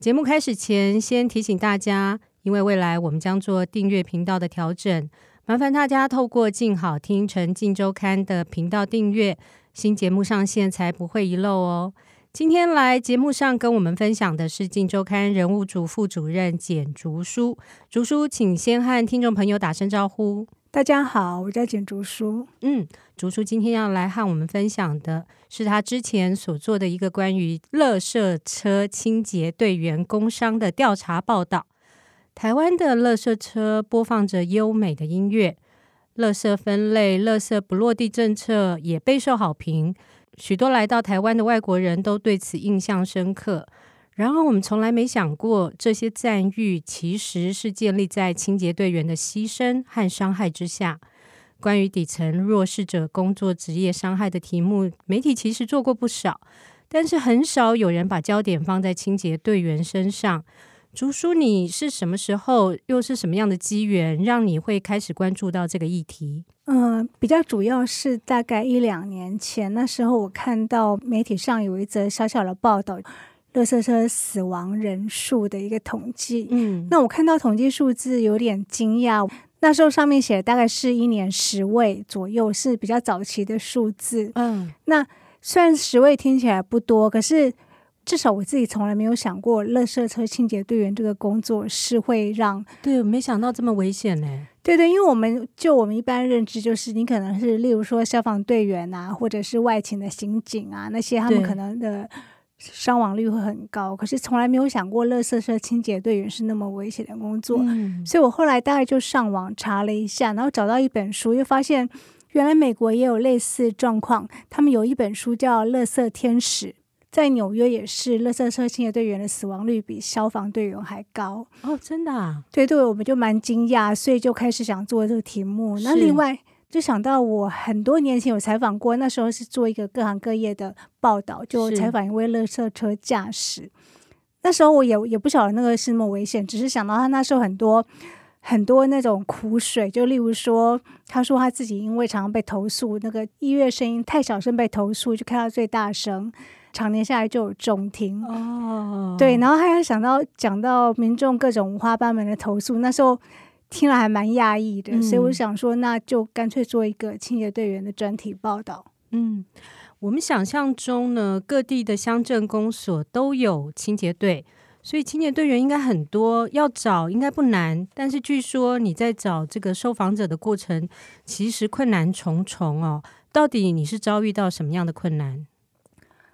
节目开始前，先提醒大家，因为未来我们将做订阅频道的调整，麻烦大家透过静好听成镜周刊的频道订阅，新节目上线才不会遗漏哦。今天来节目上跟我们分享的是镜周刊人物组副主任简竹书，竹书，请先和听众朋友打声招呼。大家好，我叫简竹书。嗯，竹书今天要来和我们分享的是他之前所做的一个关于垃圾车清洁队员工伤的调查报道。台湾的垃圾车播放着优美的音乐，垃圾分类、垃圾不落地政策也备受好评，许多来到台湾的外国人都对此印象深刻。然而，我们从来没想过，这些赞誉其实是建立在清洁队员的牺牲和伤害之下。关于底层弱势者工作职业伤害的题目，媒体其实做过不少，但是很少有人把焦点放在清洁队员身上。竹书，你是什么时候，又是什么样的机缘，让你会开始关注到这个议题？嗯、比较主要是大概一两年前，那时候我看到媒体上有一则小小的报道。垃圾车死亡人数的一个统计，嗯，那我看到统计数字有点惊讶。那时候上面写大概是一年十位左右，是比较早期的数字，嗯。那虽然十位听起来不多，可是至少我自己从来没有想过，垃圾车清洁队员这个工作是会让……对，我没想到这么危险呢。对对，因为我们就我们一般认知，就是你可能是例如说消防队员啊，或者是外勤的刑警啊，那些他们可能的。伤亡率会很高，可是从来没有想过，垃圾车清洁队员是那么危险的工作。嗯。所以我后来大概就上网查了一下，然后找到一本书，又发现原来美国也有类似状况。他们有一本书叫《垃圾天使》，在纽约也是，垃圾车清洁队员的死亡率比消防队员还高。哦，真的啊？对对，我们就蛮惊讶，所以就开始想做这个题目。那另外。就想到我很多年前有采访过，那时候是做一个各行各业的报道，就采访一位垃圾车驾驶。那时候我也也不晓得那个是那么危险，只是想到他那时候很多很多那种苦水，就例如说，他说他自己因为常常被投诉，那个音乐声音太小声被投诉，就开到最大声，常年下来就有中听。哦，对，然后还有想到讲到民众各种五花八门的投诉，那时候。听了还蛮讶异的，所以我想说，那就干脆做一个清洁队员的专题报道。嗯，我们想象中呢，各地的乡镇公所都有清洁队，所以清洁队员应该很多，要找应该不难。但是据说你在找这个受访者的过程，其实困难重重哦。到底你是遭遇到什么样的困难？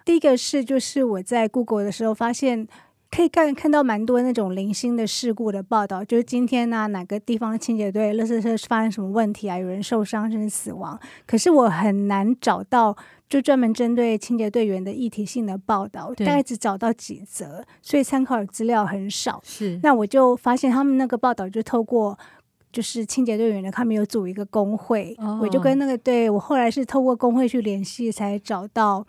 第一个是，就是我在 Google 的时候发现。可以看看到蛮多那种零星的事故的报道，就是今天呢、啊、哪个地方的清洁队垃圾车发生什么问题啊，有人受伤甚至死亡。可是我很难找到就专门针对清洁队员的议题性的报道，大概只找到几则，所以参考的资料很少。是，那我就发现他们那个报道就透过就是清洁队员的，他们有组一个工会，哦、我就跟那个队我后来是透过工会去联系，才找到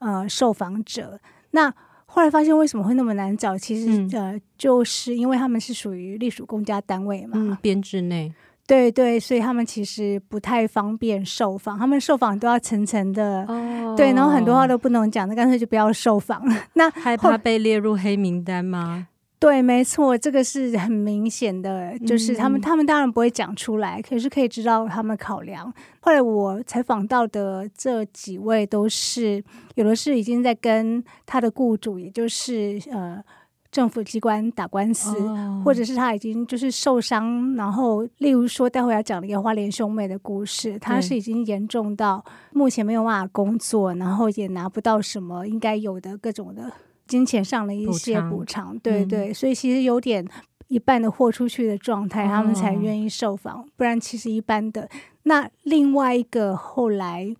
呃受访者。那后来发现为什么会那么难找？其实、嗯、呃，就是因为他们是属于隶属公家单位嘛，嗯，编制内，对对，所以他们其实不太方便受访，他们受访都要层层的，哦，对，然后很多话都不能讲，那干脆就不要受访了。那害怕被列入黑名单吗？对，没错，这个是很明显的，就是他们，嗯、他们当然不会讲出来，可是可以知道他们考量。后来我采访到的这几位，都是有的是已经在跟他的雇主，也就是呃政府机关打官司，哦，或者是他已经就是受伤，然后例如说待会要讲的一个花莲兄妹的故事，他是已经严重到目前没有办法工作，然后也拿不到什么应该有的各种的。金钱上的一些补偿，对对，所以其实有点一半的豁出去的状态，他们才愿意受访，不然其实一般的。那另外一个后来，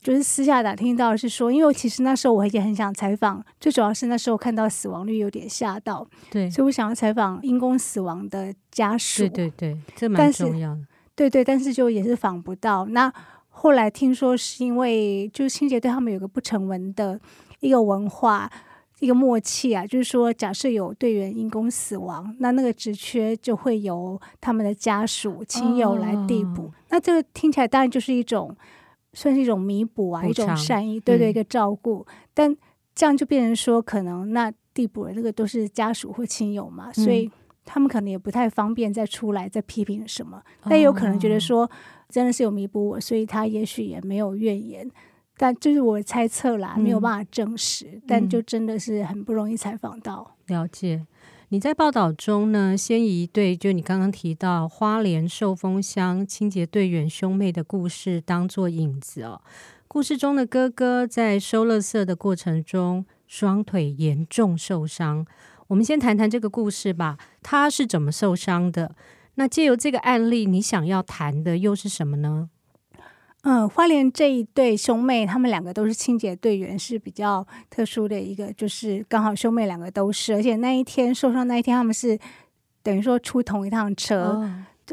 就是私下打听到是说，因为其实那时候我也很想采访，最主要是那时候看到死亡率有点吓到，对，所以我想要采访因公死亡的家属。对对对，这蛮重要的。对对，但是就也是访不到。那后来听说是因为就是清洁队他们有个不成文的一个文化。一个默契啊，就是说，假设有队员因公死亡，那那个职缺就会由他们的家属、亲友来递补。哦、那这个听起来当然就是一种，算是一种弥补啊，一种善意，对对，一个照顾。嗯、但这样就变成说，可能那递补的那个都是家属或亲友嘛，嗯、所以他们可能也不太方便再出来再批评什么。哦、但有可能觉得说，真的是有弥补我，所以他也许也没有怨言。但就是我猜测啦，没有办法证实，嗯、但就真的是很不容易采访到。了解，你在报道中呢，先以一对就你刚刚提到花莲寿丰乡清洁队员兄妹的故事当做引子哦。故事中的哥哥在收垃圾的过程中，双腿严重受伤。我们先谈谈这个故事吧，他是怎么受伤的？那借由这个案例，你想要谈的又是什么呢？嗯，花莲这一对兄妹，他们两个都是清洁队员，是比较特殊的一个，就是刚好兄妹两个都是，而且那一天受伤那一天，他们是等于说出同一趟车。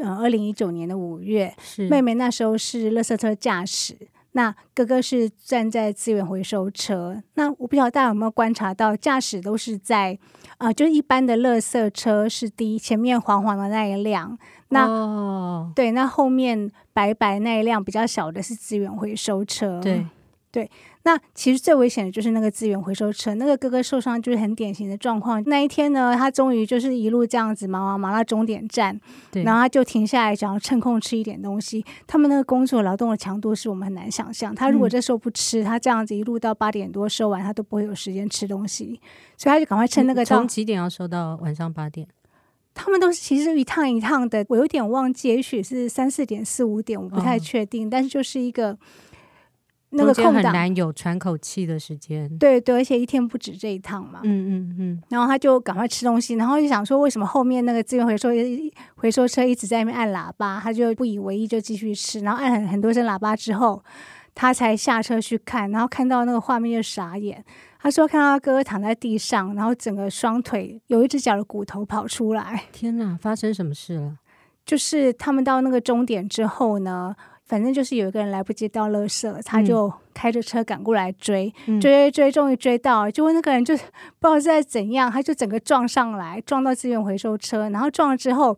嗯、哦，二零一九年的五月，是妹妹那时候是垃圾车驾驶，那哥哥是站在资源回收车。那我不晓得大家有没有观察到，驾驶都是在啊、呃，就是一般的垃圾车是第一，前面黄黄的那一辆。那、哦、对，那后面白白那一辆比较小的是资源回收车。对对，那其实最危险的就是那个资源回收车。那个哥哥受伤就是很典型的状况。那一天呢，他终于就是一路这样子忙忙忙到终点站，对然后他就停下来想要趁空吃一点东西。他们那个工作劳动的强度是我们很难想象。他如果这时候不吃，嗯、他这样子一路到八点多收完，他都不会有时间吃东西。所以他就赶快趁那个从几点要收到晚上八点？他们都是其实一趟一趟的，我有点忘记，也许是三四点、四五点，我不太确定。哦、但是就是一个那个空档，很难有喘口气的时间。对对，而且一天不止这一趟嘛。嗯嗯嗯。然后他就赶快吃东西，然后就想说，为什么后面那个资源回收回收车一直在那边按喇叭？他就不以为意，就继续吃。然后按很很多声喇叭之后，他才下车去看，然后看到那个画面就傻眼。他说：“看到他哥哥躺在地上，然后整个双腿有一只脚的骨头跑出来。天哪，发生什么事了？就是他们到那个终点之后呢，反正就是有一个人来不及倒垃圾，他就开着车赶过来追，嗯、追追，终于追到，就问那个人，就 不知道是在怎样，他就整个撞上来，撞到资源回收车，然后撞了之后，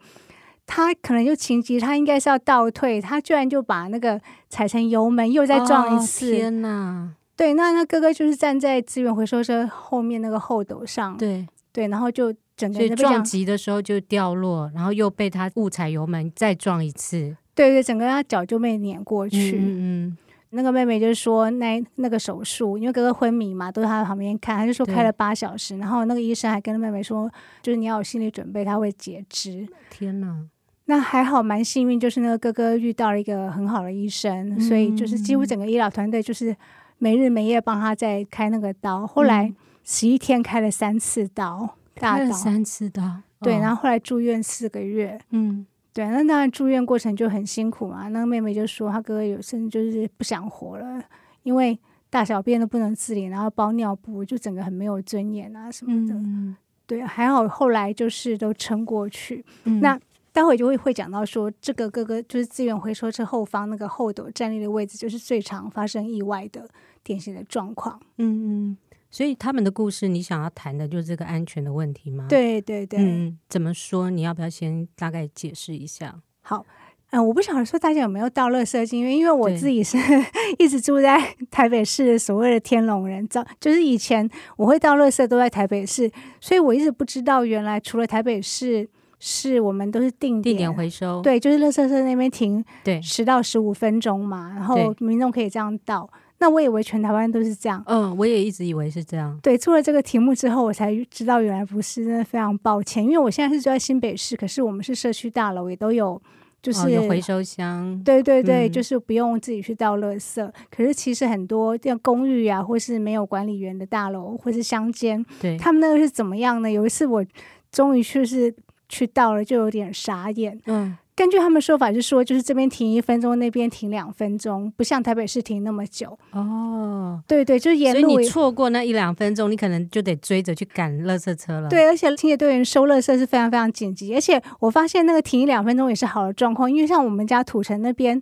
他可能就情急，他应该是要倒退，他居然就把那个踩成油门，又再撞一次。哦、天哪！”对，那他哥哥就是站在资源回收车后面那个后斗上，对对，然后就整个撞击的时候就掉落，然后又被他误踩油门再撞一次，对对，整个他脚就被碾过去。嗯嗯，那个妹妹就说那那个手术，因为哥哥昏迷嘛，都在他旁边看，他就说开了八小时，然后那个医生还跟妹妹说，就是你要有心理准备，他会截肢。天哪，那还好蛮幸运，就是那个哥哥遇到了一个很好的医生，嗯、所以就是几乎整个医疗团队就是。没日没夜帮他在开那个刀，后来十一天开了三次刀，大刀。三次刀，对，然后后来住院四个月，嗯，对，那当然住院过程就很辛苦嘛。那个妹妹就说，她哥哥有甚至就是不想活了，因为大小便都不能自理，然后包尿布，就整个很没有尊严啊什么的。嗯，对，还好后来就是都撑过去。嗯、那。待会就会会讲到说，这个哥哥就是资源回收车后方那个后斗站立的位置，就是最常发生意外的典型的状况。嗯嗯，所以他们的故事，你想要谈的就是这个安全的问题吗？对对对。嗯，怎么说？你要不要先大概解释一下？好，嗯，我不晓得说大家有没有到乐色经验，因为我自己是 一直住在 台北市所谓的天龙人，早就是以前我会到乐色都在台北市，所以我一直不知道原来除了台北市。是我们都是定点，定点回收，对，就是乐色车那边停，对，十到十五分钟嘛，然后民众可以这样倒。对那我以为全台湾都是这样，嗯，我也一直以为是这样。对，出了这个题目之后，我才知道原来不是，真的非常抱歉。因为我现在是住在新北市，可是我们是社区大楼，也都有，就是、哦、有回收箱。对对对，嗯、就是不用自己去倒垃圾。可是其实很多像公寓啊，或是没有管理员的大楼，或是乡间，对，他们那个是怎么样呢？有一次我终于就是。去倒了就有点傻眼，嗯，根据他们说法是说，就是这边停一分钟，那边停两分钟，不像台北市停那么久。哦，对对，就是沿路。所以你错过那一两分钟，你可能就得追着去赶垃圾车了。对，而且清洁队员收垃圾是非常非常紧急，而且我发现那个停一两分钟也是好的状况，因为像我们家土城那边。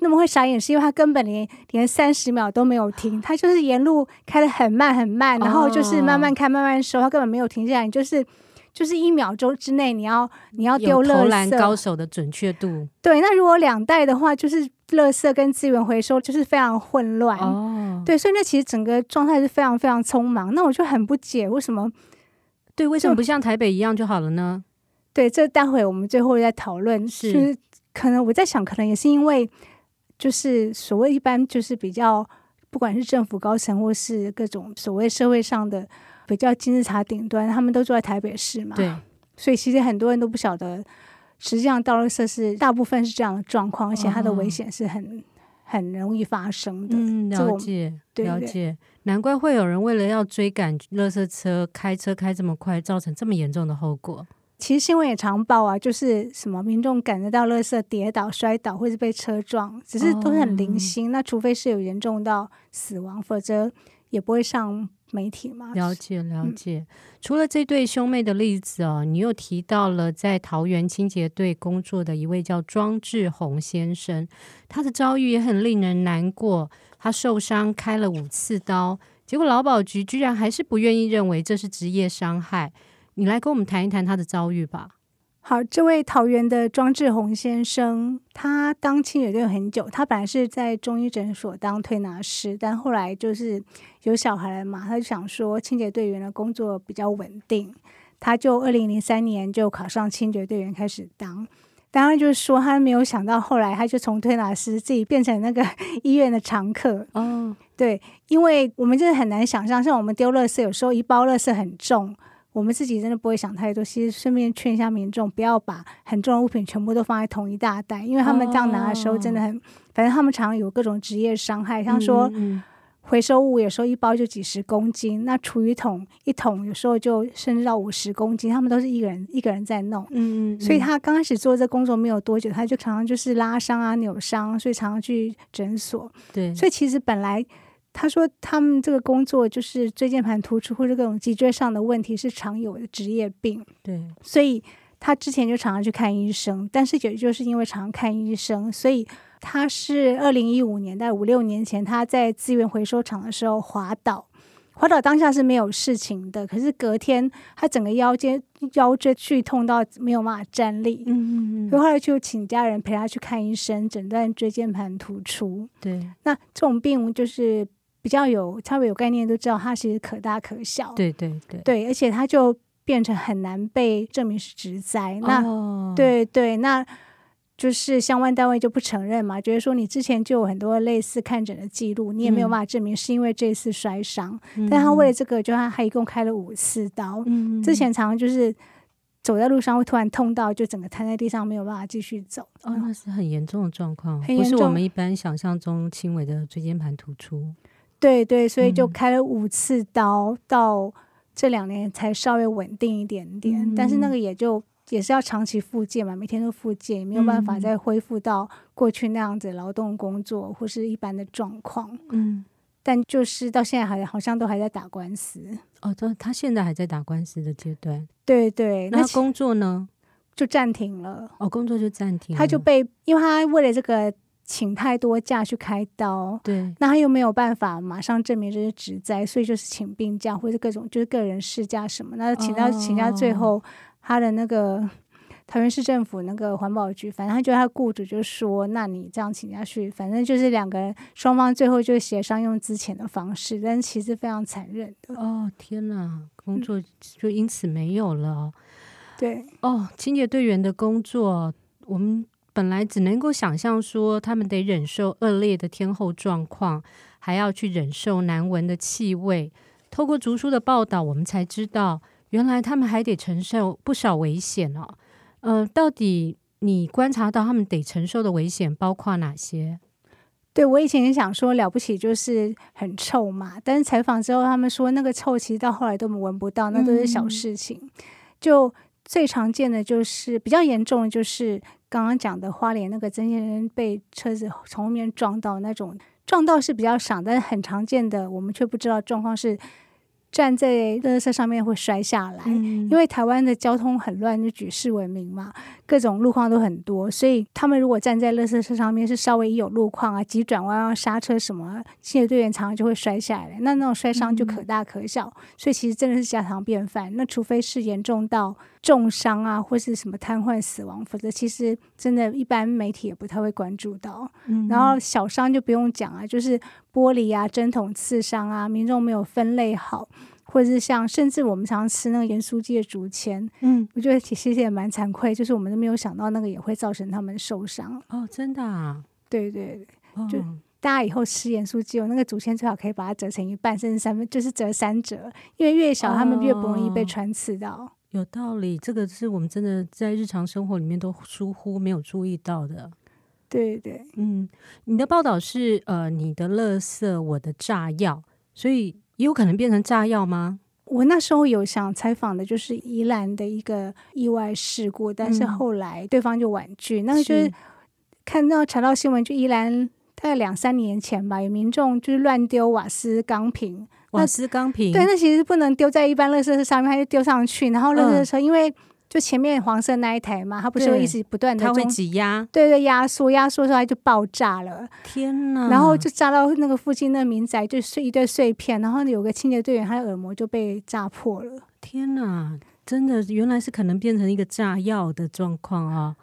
那么会傻眼，是因为他根本连连三十秒都没有停，他就是沿路开的很慢很慢，然后就是慢慢开慢慢收，他根本没有停下来，就是就是一秒钟之内你要你要丢。投篮高手的准确度。对，那如果两代的话，就是垃圾跟资源回收就是非常混乱。哦，对，所以那其实整个状态是非常非常匆忙。那我就很不解，为什么？对，为什么不像台北一样就好了呢？对，这待会我们最后再讨论。是，就是可能我在想，可能也是因为。就是所谓一般，就是比较，不管是政府高层或是各种所谓社会上的比较金字塔顶端，他们都住在台北市嘛。对。所以其实很多人都不晓得，实际上道路设施大部分是这样的状况，而且它的危险是很、哦、很容易发生的。嗯，了解，对了解。难怪会有人为了要追赶垃圾车，开车开这么快，造成这么严重的后果。其实新闻也常报啊，就是什么民众感觉到垃圾跌倒、摔倒，或是被车撞，只是都是很零星。哦、那除非是有严重到死亡，否则也不会上媒体嘛。了解了解。嗯、除了这对兄妹的例子哦，你又提到了在桃园清洁队工作的一位叫庄志宏先生，他的遭遇也很令人难过。他受伤开了五次刀，结果劳保局居然还是不愿意认为这是职业伤害。你来跟我们谈一谈他的遭遇吧。好，这位桃园的庄志宏先生，他当清洁队很久。他本来是在中医诊所当推拿师，但后来就是有小孩了嘛，他就想说清洁队员的工作比较稳定，他就二零零三年就考上清洁队员开始当。当然就是说他没有想到，后来他就从推拿师自己变成那个 医院的常客。哦，对，因为我们真的很难想象，像我们丢垃圾，有时候一包垃圾很重。我们自己真的不会想太多，其实顺便劝一下民众，不要把很重的物品全部都放在同一大袋，因为他们这样拿的时候真的很，哦、反正他们常常有各种职业伤害，像说回收物有时候一包就几十公斤，那厨余桶一桶有时候就甚至到五十公斤，他们都是一个人一个人在弄，嗯，嗯，所以他刚开始做这工作没有多久，他就常常就是拉伤啊、扭伤，所以常常去诊所，对，所以其实本来。他说：“他们这个工作就是椎间盘突出或者各种脊椎上的问题是常有的职业病。对，所以他之前就常常去看医生，但是也就是因为常常看医生，所以他是二零一五年，在五六年前，他在资源回收厂的时候滑倒，滑倒当下是没有事情的，可是隔天他整个腰间腰椎剧痛到没有办法站立，嗯嗯嗯，所以后来就请家人陪他去看医生，诊断椎间盘突出。对，那这种病就是。”比较有稍微有概念都知道，它其实可大可小。对对对，对，而且它就变成很难被证明是植栽。那、哦、对对，那就是相关单位就不承认嘛，觉得说你之前就有很多类似看诊的记录，你也没有办法证明是因为这次摔伤。嗯、但他为了这个，就他还一共开了五次刀。嗯、之前常常就是走在路上会突然痛到，就整个瘫在地上，没有办法继续走。哦，那是很严重的状况，不是我们一般想象中轻微的椎间盘突出。对对，所以就开了五次刀，嗯、到这两年才稍微稳定一点点。嗯、但是那个也就也是要长期复健嘛，每天都复健，也没有办法再恢复到过去那样子劳动工作或是一般的状况。嗯，但就是到现在还好像都还在打官司。哦，他他现在还在打官司的阶段。对对，那工作呢就暂停了。哦，工作就暂停了。他就被，因为他为了这个。请太多假去开刀，对，那他又没有办法马上证明这是职灾，所以就是请病假或者各种就是个人事假什么，那请到请假最后他的那个桃园市政府那个环保局，反正他觉得他雇主就说，那你这样请假去，反正就是两个人双方最后就协商用之前的方式，但是其实非常残忍的。哦天哪，工作就因此没有了。对，哦，清洁队员的工作我们。本来只能够想象说，他们得忍受恶劣的天候状况，还要去忍受难闻的气味。透过竹书的报道，我们才知道，原来他们还得承受不少危险哦。呃，到底你观察到他们得承受的危险包括哪些？对，我以前也想说了不起，就是很臭嘛。但是采访之后，他们说那个臭其实到后来都闻不到，那都是小事情。嗯、就最常见的就是比较严重的，就是刚刚讲的花莲那个曾先生被车子从后面撞到那种，撞到是比较少，但是很常见的，我们却不知道状况是。站在垃圾上面会摔下来，嗯、因为台湾的交通很乱，就举世闻名嘛，各种路况都很多，所以他们如果站在垃圾车上面，是稍微一有路况啊，急转弯啊、刹车什么，清洁队员常常就会摔下来，那那种摔伤就可大可小，嗯、所以其实真的是家常便饭。那除非是严重到重伤啊，或是什么瘫痪死亡，否则其实真的一般媒体也不太会关注到。嗯、然后小伤就不用讲啊，就是玻璃啊、针筒刺伤啊，民众没有分类好。或者是像，甚至我们常常吃那个盐酥鸡的竹签，嗯，我觉得其实也蛮惭愧，就是我们都没有想到那个也会造成他们受伤。哦，真的啊？对对对，哦、就大家以后吃盐酥鸡，有那个竹签最好可以把它折成一半，甚至三分，就是折三折，因为越小他们越不容易被穿刺到。哦、有道理，这个是我们真的在日常生活里面都疏忽没有注意到的。对对，嗯，你的报道是呃，你的垃圾，我的炸药，所以。也有可能变成炸药吗？我那时候有想采访的，就是宜兰的一个意外事故，但是后来对方就婉拒。嗯、那个就是看到查到新闻，就宜兰大概两三年前吧，有民众就是乱丢瓦斯钢瓶，瓦斯钢瓶，对，那其实不能丢在一般垃圾车上面，他就丢上去，然后垃圾车因为。就前面黄色那一台嘛，它不是会一直不断的，它会挤压，对对，压缩压缩出来就爆炸了。天哪！然后就炸到那个附近那民宅，就碎一堆碎片。然后有个清洁队员，他的耳膜就被炸破了。天哪！真的，原来是可能变成一个炸药的状况啊！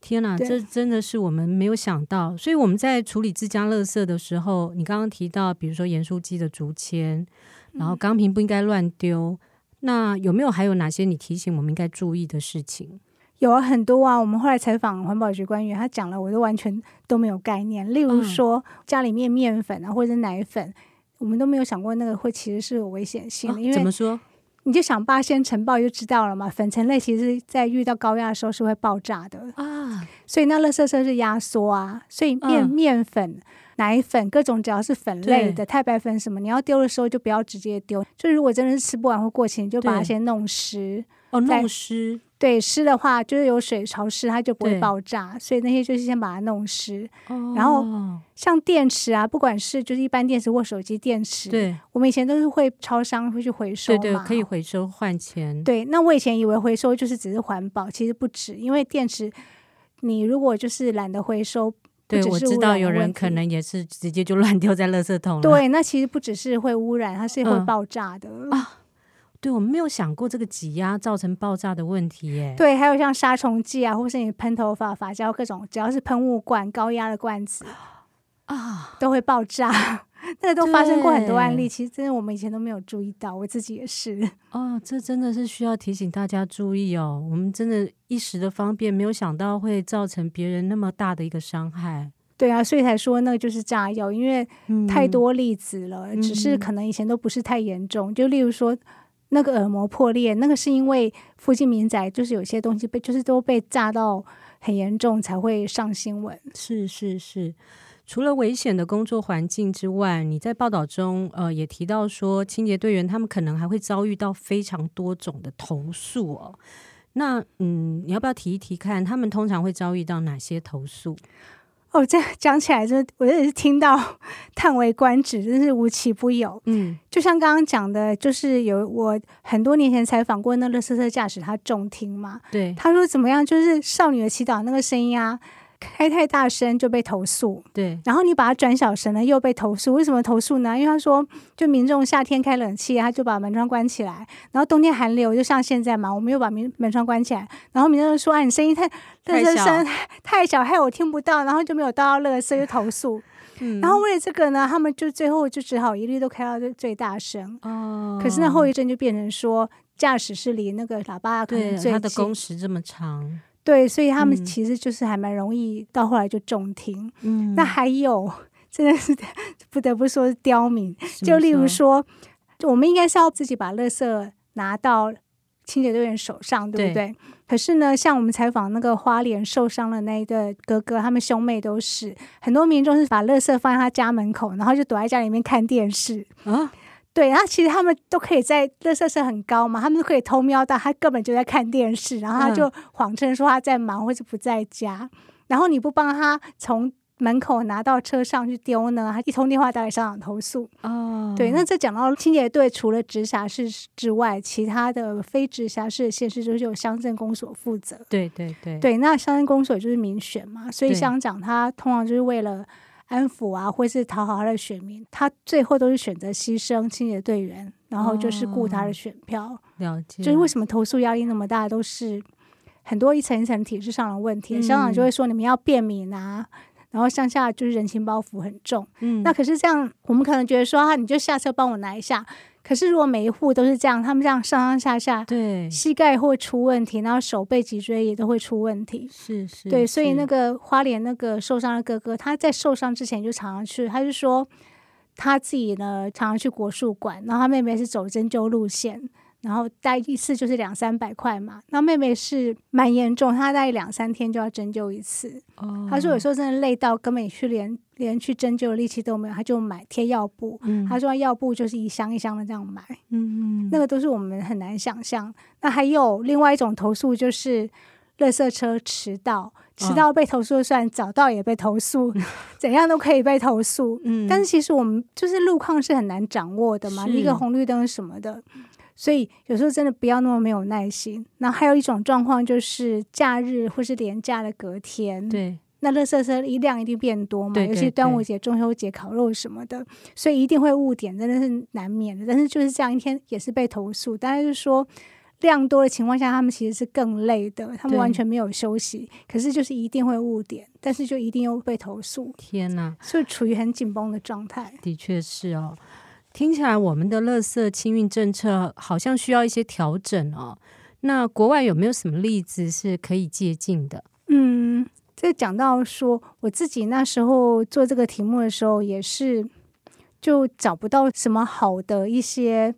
天哪，这真的是我们没有想到。所以我们在处理自家垃圾的时候，你刚刚提到，比如说盐酥鸡的竹签，然后钢瓶不应该乱丢。嗯那有没有还有哪些你提醒我们应该注意的事情？有啊，很多啊。我们后来采访环保局官员，他讲了，我都完全都没有概念。例如说，嗯、家里面面粉啊，或者是奶粉，我们都没有想过那个会其实是有危险性的。因为、哦、怎么说？你就想八仙尘爆就知道了嘛。粉尘类其实在遇到高压的时候是会爆炸的啊。所以那垃圾车是压缩啊，所以面、嗯、面粉。奶粉各种只要是粉类的对太白粉什么，你要丢的时候就不要直接丢。就如果真的是吃不完或过期，你就把它先弄湿。哦，弄湿。对，湿的话就是有水潮湿，它就不会爆炸。所以那些就是先把它弄湿。哦。然后像电池啊，不管是就是一般电池或手机电池，对，我们以前都是会超商会去回收嘛。对对，可以回收换钱。对，那我以前以为回收就是只是环保，其实不止，因为电池你如果就是懒得回收。对，我知道有人可能也是直接就乱丢 在垃圾桶了。对，那其实不只是会污染，它是会爆炸的、嗯、啊。对，我们没有想过这个挤压造成爆炸的问题耶。对，还有像杀虫剂啊，或是你喷头发、发胶各种，只要是喷雾罐、高压的罐子 啊，都会爆炸。那个都发生过很多案例，其实真的我们以前都没有注意到，我自己也是。哦，这真的是需要提醒大家注意哦。我们真的一时的方便，没有想到会造成别人那么大的一个伤害。对啊，所以才说那个就是炸药，因为太多例子了。嗯、只是可能以前都不是太严重，嗯、就例如说那个耳膜破裂，那个是因为附近民宅就是有些东西被就是都被炸到很严重才会上新闻。是是是。除了危险的工作环境之外，你在报道中呃也提到说，清洁队员他们可能还会遭遇到非常多种的投诉哦。那嗯，你要不要提一提看，他们通常会遭遇到哪些投诉？哦，这讲起来，就我也是听到 叹为观止，真是无奇不有。嗯，就像刚刚讲的，就是有我很多年前采访过那个垃圾车驾驶，他重听嘛，对，他说怎么样，就是少女的祈祷那个声音啊。开太大声就被投诉，对。然后你把它转小声了，又被投诉。为什么投诉呢？因为他说，就民众夏天开冷气，他就把门窗关起来；然后冬天寒流，就像现在嘛，我们又把门门窗关起来。然后民众说：“啊，你声音太，垃圾声太小，害我听不到。”然后就没有倒到垃圾，就投诉。嗯。然后为了这个呢，他们就最后就只好一律都开到最最大声。哦。可是那后遗症就变成说，驾驶是离那个喇叭可能最近，他的工时这么长。对，所以他们其实就是还蛮容易，到后来就中听。嗯，那还有真的是不得不说是刁民，就例如说，我们应该是要自己把垃圾拿到清洁队员手上，对不对？对。可是呢，像我们采访那个花莲受伤的那一对哥哥，他们兄妹都是很多民众是把垃圾放在他家门口，然后就躲在家里面看电视啊。对，然后其实他们都可以在垃圾车很高嘛，他们都可以偷瞄到他根本就在看电视，然后他就谎称说他在忙或者不在家，嗯、然后你不帮他从门口拿到车上去丢呢，他一通电话打给商场投诉。哦，对，那这讲到清洁队除了直辖市之外，其他的非直辖市的县市就是由乡镇公所负责。对对对，对，那乡镇公所就是民选嘛，所以乡长他通常就是为了。安抚啊，或是讨好他的选民，他最后都是选择牺牲清洁队员，然后就是顾他的选票。哦、了解，就是为什么投诉压力那么大，都是很多一层一层体制上的问题。乡长就会说你们要便民啊，然后乡下就是人情包袱很重。嗯，那可是这样，我们可能觉得说啊，你就下车帮我拿一下。可是，如果每一户都是这样，他们这样上上下下，对，膝盖会出问题，然后手背脊椎也都会出问题。是是，对，所以那个花莲那个受伤的哥哥，他在受伤之前就常常去，他就说他自己呢常常去国术馆，然后他妹妹是走针灸路线。然后待一次就是两三百块嘛。那妹妹是蛮严重，她待两三天就要针灸一次。哦，她说有时候真的累到根本去连连去针灸的力气都没有，她就买贴药布。嗯，她说药布就是一箱一箱的这样买。嗯嗯，那个都是我们很难想象。那还有另外一种投诉就是，垃圾车迟到，迟到被投诉算，早到也被投诉，怎样都可以被投诉。嗯，但是其实我们就是路况是很难掌握的嘛，一个红绿灯什么的。所以有时候真的不要那么没有耐心。那还有一种状况就是假日或是连假的隔天，对，那垃圾车一量一定变多嘛，对对对，尤其端午节、中秋节烤肉什么的，所以一定会误点，真的是难免的。但是就是这样一天也是被投诉，但是说量多的情况下，他们其实是更累的，他们完全没有休息，可是就是一定会误点，但是就一定又被投诉。天哪，所以处于很紧绷的状态。的确是哦。听起来我们的垃圾清运政策好像需要一些调整哦。那国外有没有什么例子是可以借鉴的？嗯，这讲到说我自己那时候做这个题目的时候，也是就找不到什么好的一些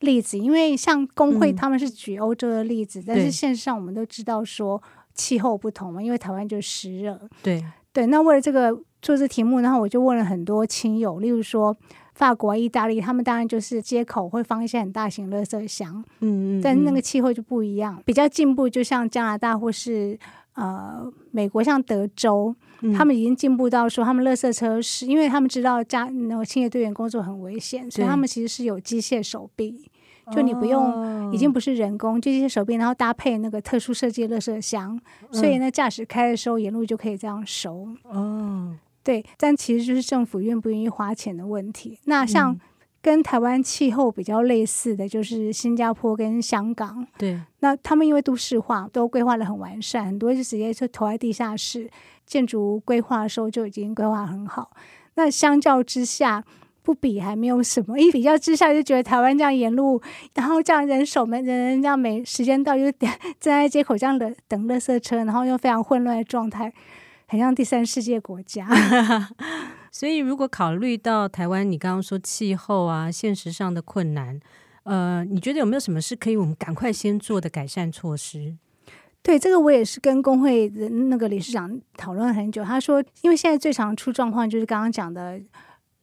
例子，因为像工会他们是举欧洲的例子，嗯、但是现实上我们都知道说气候不同嘛，因为台湾就湿热。对对，那为了这个做这题目，然后我就问了很多亲友，例如说。法国、意大利，他们当然就是街口会放一些很大型垃圾箱，嗯，嗯嗯，但是那个气候就不一样，比较进步，就像加拿大或是呃美国，像德州，嗯、他们已经进步到说，他们垃圾车是因为他们知道加那个清洁队员工作很危险，所以他们其实是有机械手臂，就你不用，哦、已经不是人工，就机械手臂，然后搭配那个特殊设计的垃圾箱，所以呢，驾驶开的时候沿路就可以这样收，哦。对，但其实就是政府愿不愿意花钱的问题。那像跟台湾气候比较类似的就是新加坡跟香港。对，那他们因为都市化都规划的很完善，很多就直接就投在地下室，建筑规划的时候就已经规划很好。那相较之下，不比还没有什么，一比较之下就觉得台湾这样沿路，然后这样人手没人人这样没时间到就 站在街口这样等等垃圾车，然后又非常混乱的状态。很像第三世界国家，所以如果考虑到台湾，你刚刚说气候啊，现实上的困难，呃，你觉得有没有什么是可以我们赶快先做的改善措施？对，这个我也是跟工会的那个理事长讨论很久。他说，因为现在最常出状况就是刚刚讲的，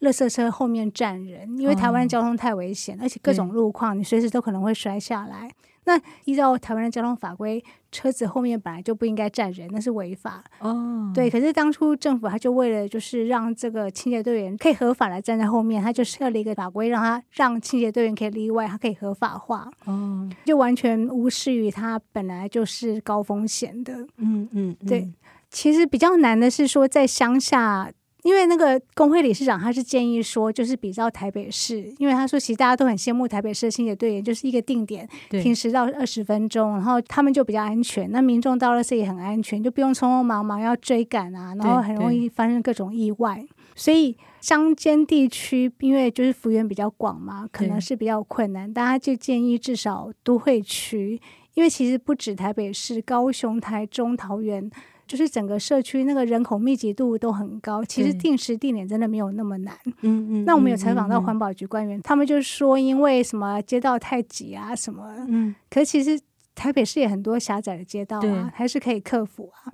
垃圾车后面站人，因为台湾交通太危险，哦、而且各种路况，你随时都可能会摔下来。那依照台湾的交通法规，车子后面本来就不应该站人，那是违法。哦，对。可是当初政府他就为了就是让这个清洁队员可以合法的站在后面，他就设了一个法规，让他让清洁队员可以例外，他可以合法化。哦，就完全无视于他本来就是高风险的。嗯嗯，嗯，对。其实比较难的是说在乡下。因为那个工会理事长他是建议说，就是比较台北市，因为他说其实大家都很羡慕台北市的清洁队员，就是一个定点停十到二十分钟，然后他们就比较安全，那民众到了这也很安全，就不用匆匆忙忙要追赶啊，然后很容易发生各种意外。所以乡间地区因为就是幅员比较广嘛，可能是比较困难，大家就建议至少都会区，因为其实不止台北市，高雄、台中、桃园。就是整个社区那个人口密集度都很高，其实定时定点真的没有那么难。嗯嗯。那我们有采访到环保局官员，他们就说因为什么街道太挤啊什么。嗯。可其实台北市也很多狭窄的街道啊，还是可以克服啊。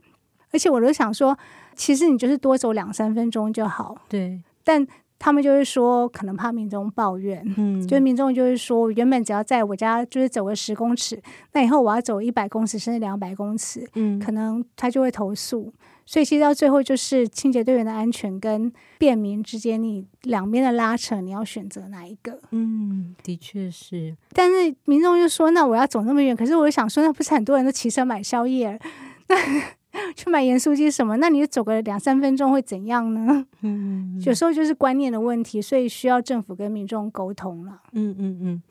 而且我都想说，其实你就是多走两三分钟就好。对。但他们就是说，可能怕民众抱怨，嗯，就是民众就是说，原本只要在我家就是走个十公尺，那以后我要走一百公尺甚至两百公尺，嗯，可能他就会投诉。所以其实到最后就是清洁队员的安全跟便民之间，你两边的拉扯，你要选择哪一个？嗯，的确是。但是民众就说：“那我要走那么远，可是我就想说，那不是很多人都骑车买宵夜，那 去买盐酥鸡什么？那你就走个两三分钟会怎样呢？”嗯，有时候就是观念的问题，所以需要政府跟民众沟通了。嗯嗯嗯。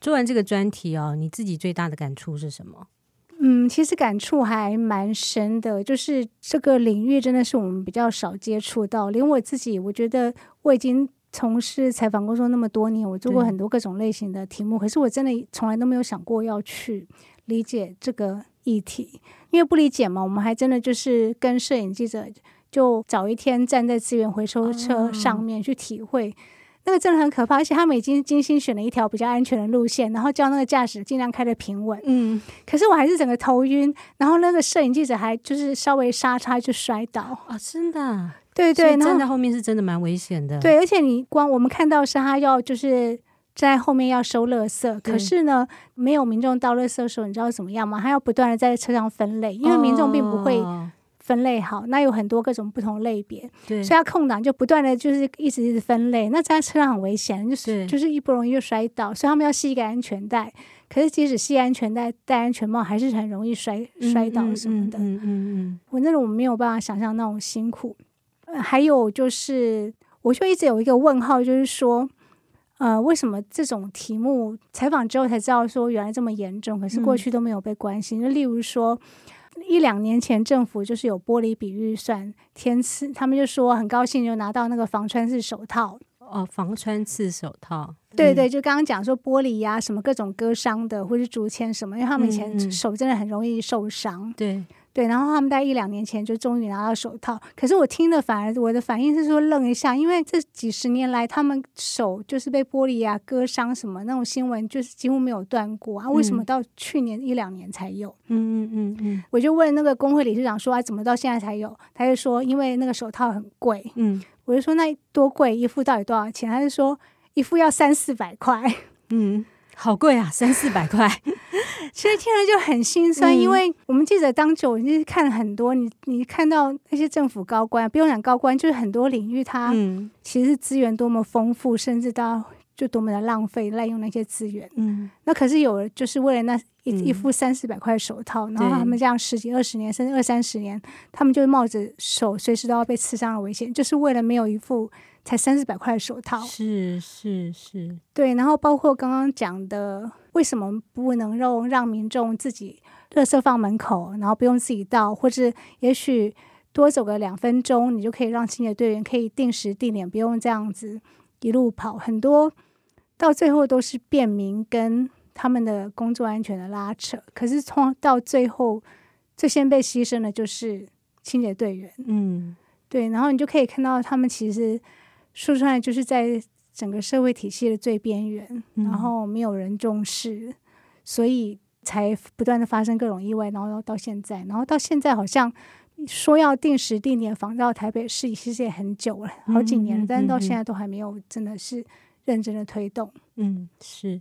做完这个专题哦，你自己最大的感触是什么？嗯，其实感触还蛮深的，就是这个领域真的是我们比较少接触到。连我自己，我觉得我已经从事采访工作那么多年，我做过很多各种类型的题目，可是我真的从来都没有想过要去理解这个议题，因为不理解嘛。我们还真的就是跟摄影记者就早一天站在资源回收车上面去体会。哦那个真的很可怕，而且他们已经精心选了一条比较安全的路线，然后叫那个驾驶尽量开的平稳。嗯，可是我还是整个头晕，然后那个摄影记者还就是稍微刹车就摔倒啊、哦！真的，对对，站在后面是真的蛮危险的。对，而且你光我们看到是他要就是在后面要收垃圾，可是呢，没有民众倒垃圾的时候，你知道怎么样吗？他要不断的在车上分类，因为民众并不会。哦分类好，那有很多各种不同类别，对，所以它空档就不断的就是一直一直分类，那在车上很危险，就是就是一不容易就摔倒，所以他们要系一个安全带。可是即使系安全带、戴安全帽，还是很容易摔摔倒什么的。嗯嗯嗯，嗯，嗯，我那种我没有办法想象那种辛苦。呃，还有就是，我就一直有一个问号，就是说，呃，为什么这种题目采访之后才知道说原来这么严重，可是过去都没有被关心？就、嗯、例如说。一两年前，政府就是有玻璃比预算天赐，他们就说很高兴就拿到那个防穿刺手套哦，防穿刺手套，对对，就刚刚讲说玻璃呀、啊，什么各种割伤的，或是竹签什么，因为他们以前手真的很容易受伤，嗯嗯对。对，然后他们在一两年前就终于拿到手套，可是我听的反而我的反应是说愣一下，因为这几十年来他们手就是被玻璃啊割伤什么那种新闻就是几乎没有断过啊，为什么到去年一两年才有？嗯嗯嗯嗯，我就问那个工会理事长说啊，怎么到现在才有？他就说因为那个手套很贵。嗯，我就说那多贵？一副到底多少钱？他就说一副要三四百块。嗯。好贵啊，三四百块，其实听了就很心酸，嗯，因为我们记者当久，你看了很多，你你看到那些政府高官，不用讲高官，就是很多领域，他其实资源多么丰富，甚至到就多么的浪费滥用那些资源。嗯，那可是有就是为了那一一副三四百块手套，然后他们这样十几二十年，甚至二三十年，他们就冒着手随时都要被刺伤的危险，就是为了没有一副。才三四百块的手套，是是是，对。然后包括刚刚讲的，为什么不能让让民众自己垃圾放门口，然后不用自己倒，或者也许多走个两分钟，你就可以让清洁队员可以定时定点，不用这样子一路跑。很多到最后都是便民跟他们的工作安全的拉扯，可是从到最后最先被牺牲的就是清洁队员。嗯，对。然后你就可以看到他们其实。说出来就是在整个社会体系的最边缘，嗯，然后没有人重视，所以才不断的发生各种意外，然后到现在，然后到现在好像说要定时定点访到台北市，其实也很久了，好几年了，嗯，但是到现在都还没有真的是认真的推动。嗯，是，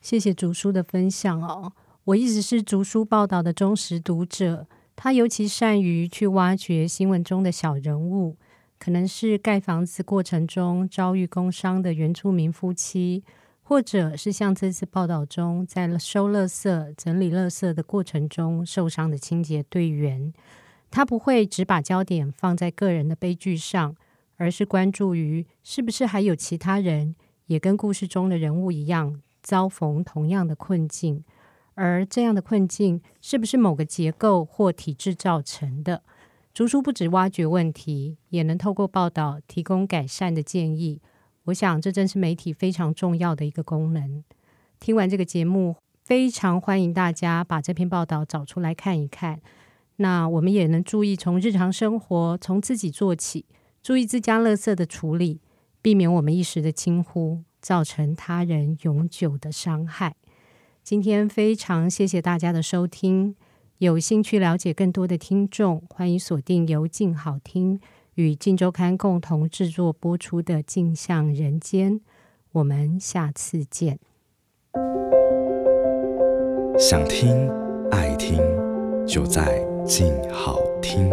谢谢竹书的分享哦。我一直是竹书报道的忠实读者，他尤其善于去挖掘新闻中的小人物。可能是盖房子过程中遭遇工伤的原住民夫妻，或者是像这次报道中在收垃圾、整理垃圾的过程中受伤的清洁队员。他不会只把焦点放在个人的悲剧上，而是关注于是不是还有其他人也跟故事中的人物一样遭逢同样的困境，而这样的困境是不是某个结构或体制造成的？竹书不只挖掘问题，也能透过报道提供改善的建议。我想，这正是媒体非常重要的一个功能。听完这个节目，非常欢迎大家把这篇报道找出来看一看。那我们也能注意从日常生活，从自己做起，注意自家垃圾的处理，避免我们一时的轻忽，造成他人永久的伤害。今天非常谢谢大家的收听。有兴趣了解更多的听众，欢迎锁定由静好听与《静周刊》共同制作播出的《镜像人间》，我们下次见。想听爱听，就在静好听。